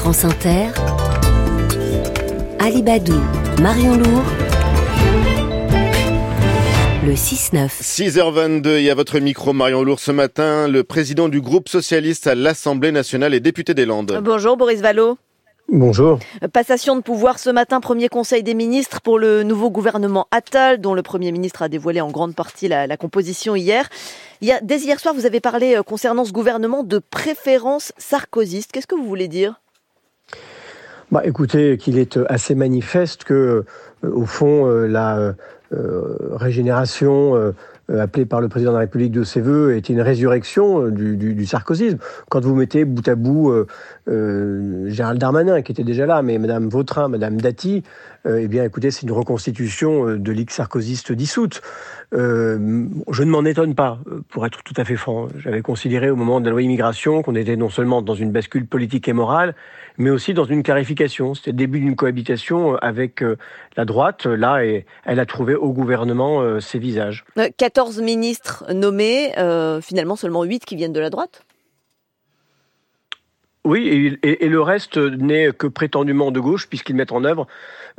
France Inter, Alibadou, Marion Lourd, le 6-9. 6h22 et à votre micro Marion Lourd ce matin, le président du groupe socialiste à l'Assemblée nationale et député des Landes. Bonjour Boris Vallot. Bonjour. Passation de pouvoir ce matin, premier conseil des ministres pour le nouveau gouvernement Attal, dont le Premier ministre a dévoilé en grande partie la, la composition hier. Il y a, dès hier soir, vous avez parlé euh, concernant ce gouvernement de préférence sarkozyste. Qu'est-ce que vous voulez dire? Bah, Écoutez, qu'il est euh, assez manifeste que, euh, au fond, la régénération appelée par le président de la République de ses voeux est une résurrection du, du, du, sarkozysme. Quand vous mettez bout à bout euh, Gérald Darmanin, qui était déjà là, mais Madame Vautrin, Madame Dati, eh bien, écoutez, c'est une reconstitution de ligue sarkozyste dissoute. Euh, je ne m'en étonne pas, pour être tout à fait franc. J'avais considéré au moment de la loi immigration qu'on était non seulement dans une bascule politique et morale, mais aussi dans une clarification. C'était le début d'une cohabitation avec la droite, là, et elle a trouvé au gouvernement ses visages. 14 ministres nommés, euh, finalement seulement 8 qui viennent de la droite oui, et, et, le reste n'est que prétendument de gauche, puisqu'ils mettent en œuvre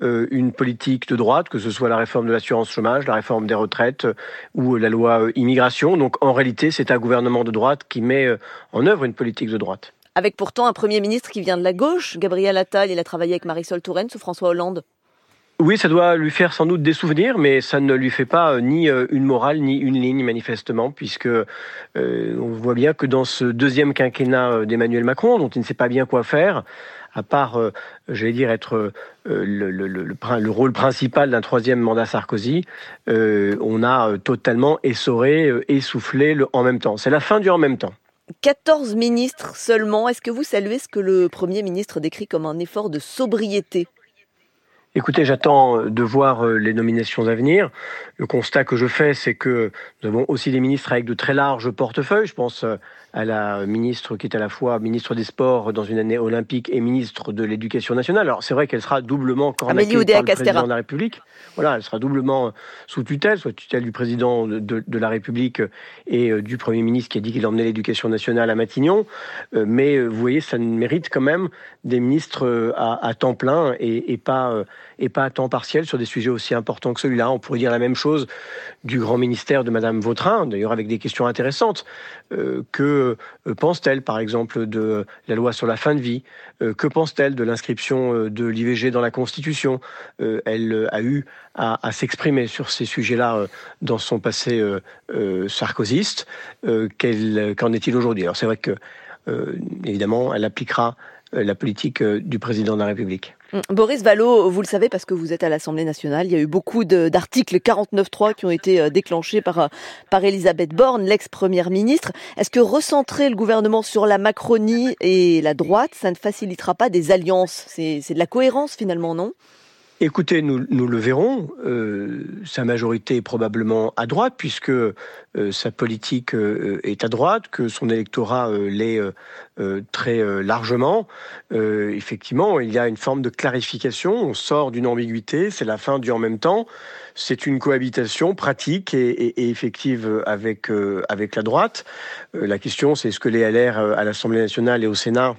euh, une politique de droite, que ce soit la réforme de l'assurance chômage, la réforme des retraites euh, ou la loi euh, immigration. Donc en réalité, c'est un gouvernement de droite qui met en œuvre une politique de droite. Avec pourtant un Premier ministre qui vient de la gauche, Gabriel Attal, il a travaillé avec Marisol Touraine sous François Hollande. Oui, ça doit lui faire sans doute des souvenirs, mais ça ne lui fait pas euh, ni euh, une morale ni une ligne manifestement, puisque euh, on voit bien que dans ce deuxième quinquennat d'Emmanuel Macron, dont il ne sait pas bien quoi faire, à part, euh, j'allais dire, être le, le, le, le, rôle principal d'un troisième mandat Sarkozy, on a totalement essoré, essoufflé le en même temps. C'est la fin du en même temps. 14 ministres seulement. Est-ce que vous saluez ce que le Premier ministre décrit comme un effort de sobriété? Écoutez, j'attends de voir les nominations à venir. Le constat que je fais, c'est que nous avons aussi des ministres avec de très larges portefeuilles. Je pense à la ministre qui est à la fois ministre des Sports dans une année olympique et ministre de l'Éducation nationale. Alors c'est vrai qu'elle sera doublement cornaquée par le président de la République. Voilà, elle sera doublement sous tutelle, soit tutelle du président de, de, de la République et euh, du Premier ministre qui a dit qu'il emmenait l'Éducation nationale à Matignon. Euh, mais euh, vous voyez, ça mérite quand même des ministres à, à temps plein et, et, pas, et pas à temps partiel sur des sujets aussi importants que celui-là. On pourrait dire la même chose du grand ministère de Madame Vautrin, d'ailleurs avec des questions intéressantes. que euh, pense-t-elle, par exemple, de la loi sur la fin de vie? Euh, Que pense-t-elle de l'inscription euh, de l'IVG dans la Constitution? Elle a eu à, à s'exprimer sur ces sujets-là dans son passé sarkozyste. Qu'en est-il aujourd'hui? Alors c'est vrai que, évidemment, elle appliquera la politique du président de la République. Mm. Boris Vallot, vous le savez parce que vous êtes à l'Assemblée nationale, il y a eu beaucoup d'articles 49.3 qui ont été euh, déclenchés par, euh, par Elisabeth Borne, l'ex-première ministre. Est-ce que recentrer le gouvernement sur la Macronie et la droite, ça ne facilitera pas des alliances? C'est de la cohérence finalement, non? Écoutez, nous, le verrons. Euh, sa majorité est probablement à droite, puisque euh, sa politique euh, est à droite, que son électorat l'est très largement. effectivement, il y a une forme de clarification. On sort d'une ambiguïté. C'est la fin du en même temps. C'est une cohabitation pratique et effective avec, avec la droite. la question, c'est est-ce que les LR à l'Assemblée nationale et au Sénat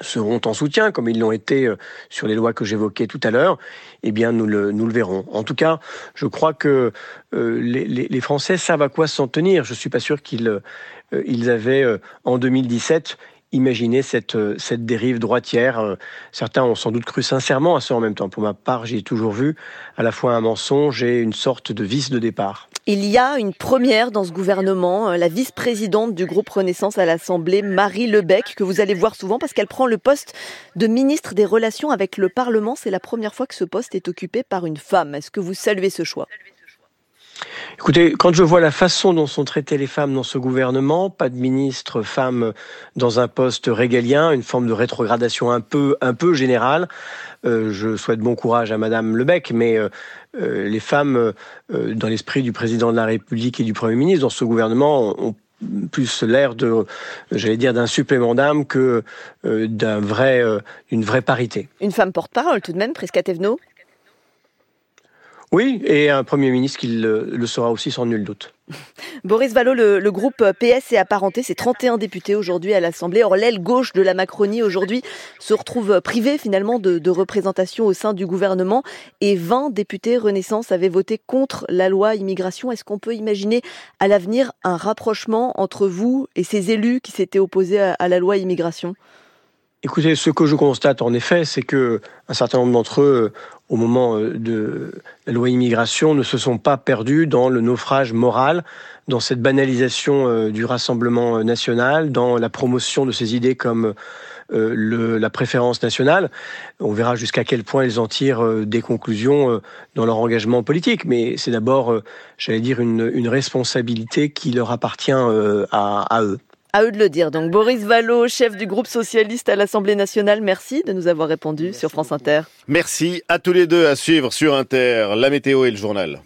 seront en soutien, comme ils l'ont été euh, sur les lois que j'évoquais tout à l'heure, eh bien, nous le, nous le verrons. En tout cas, je crois que euh, les, Français savent à quoi s'en tenir. Je suis pas sûr qu'ils euh, ils avaient, en 2017, imaginer cette, cette dérive droitière. Certains ont sans doute cru sincèrement à ça en même temps. Pour ma part, j'ai toujours vu à la fois un mensonge et une sorte de vice de départ. Il y a une première dans ce gouvernement, euh, la vice-présidente du groupe Renaissance à l'Assemblée, Marie Lebec, que vous allez voir souvent parce qu'elle prend le poste de ministre des Relations avec le Parlement. C'est la première fois que ce poste est occupé par une femme. Est-ce que vous saluez ce choix? Écoutez, quand je vois la façon dont sont traitées les femmes dans ce gouvernement, pas de ministre femme dans un poste régalien, une forme de rétrogradation un peu, un peu générale. Euh, je souhaite bon courage à Madame Lebec, mais euh, euh, les femmes, dans l'esprit du président de la République et du Premier ministre, dans ce gouvernement, ont plus l'air de, j'allais dire, d'un supplément d'âme que d'un vrai, d'une vraie parité. Une femme porte-parole tout de même, Prisca Thévenot Oui, et un Premier ministre qui le, sera aussi sans nul doute. Boris Vallot, le, groupe PS est apparenté, c'est 31 députés aujourd'hui à l'Assemblée. Or, l'aile gauche de la Macronie aujourd'hui se retrouve privée finalement de, de, représentation au sein du gouvernement et 20 députés Renaissance avaient voté contre la loi immigration. Est-ce qu'on peut imaginer à l'avenir un rapprochement entre vous et ces élus qui s'étaient opposés à la loi immigration? Écoutez, ce que je constate en effet, c'est que un certain nombre d'entre eux, au moment euh, de la loi immigration, ne se sont pas perdus dans le naufrage moral, dans cette banalisation euh, du rassemblement euh, national, dans la promotion de ces idées comme la préférence nationale. On verra jusqu'à quel point ils en tirent des conclusions dans leur engagement politique. Mais c'est d'abord, j'allais dire, une, responsabilité qui leur appartient à eux. À eux de le dire. Donc Boris Vallot, chef du groupe socialiste à l'Assemblée nationale, merci de nous avoir répondu sur France Inter. Merci à tous les deux à suivre sur Inter, la météo et le journal.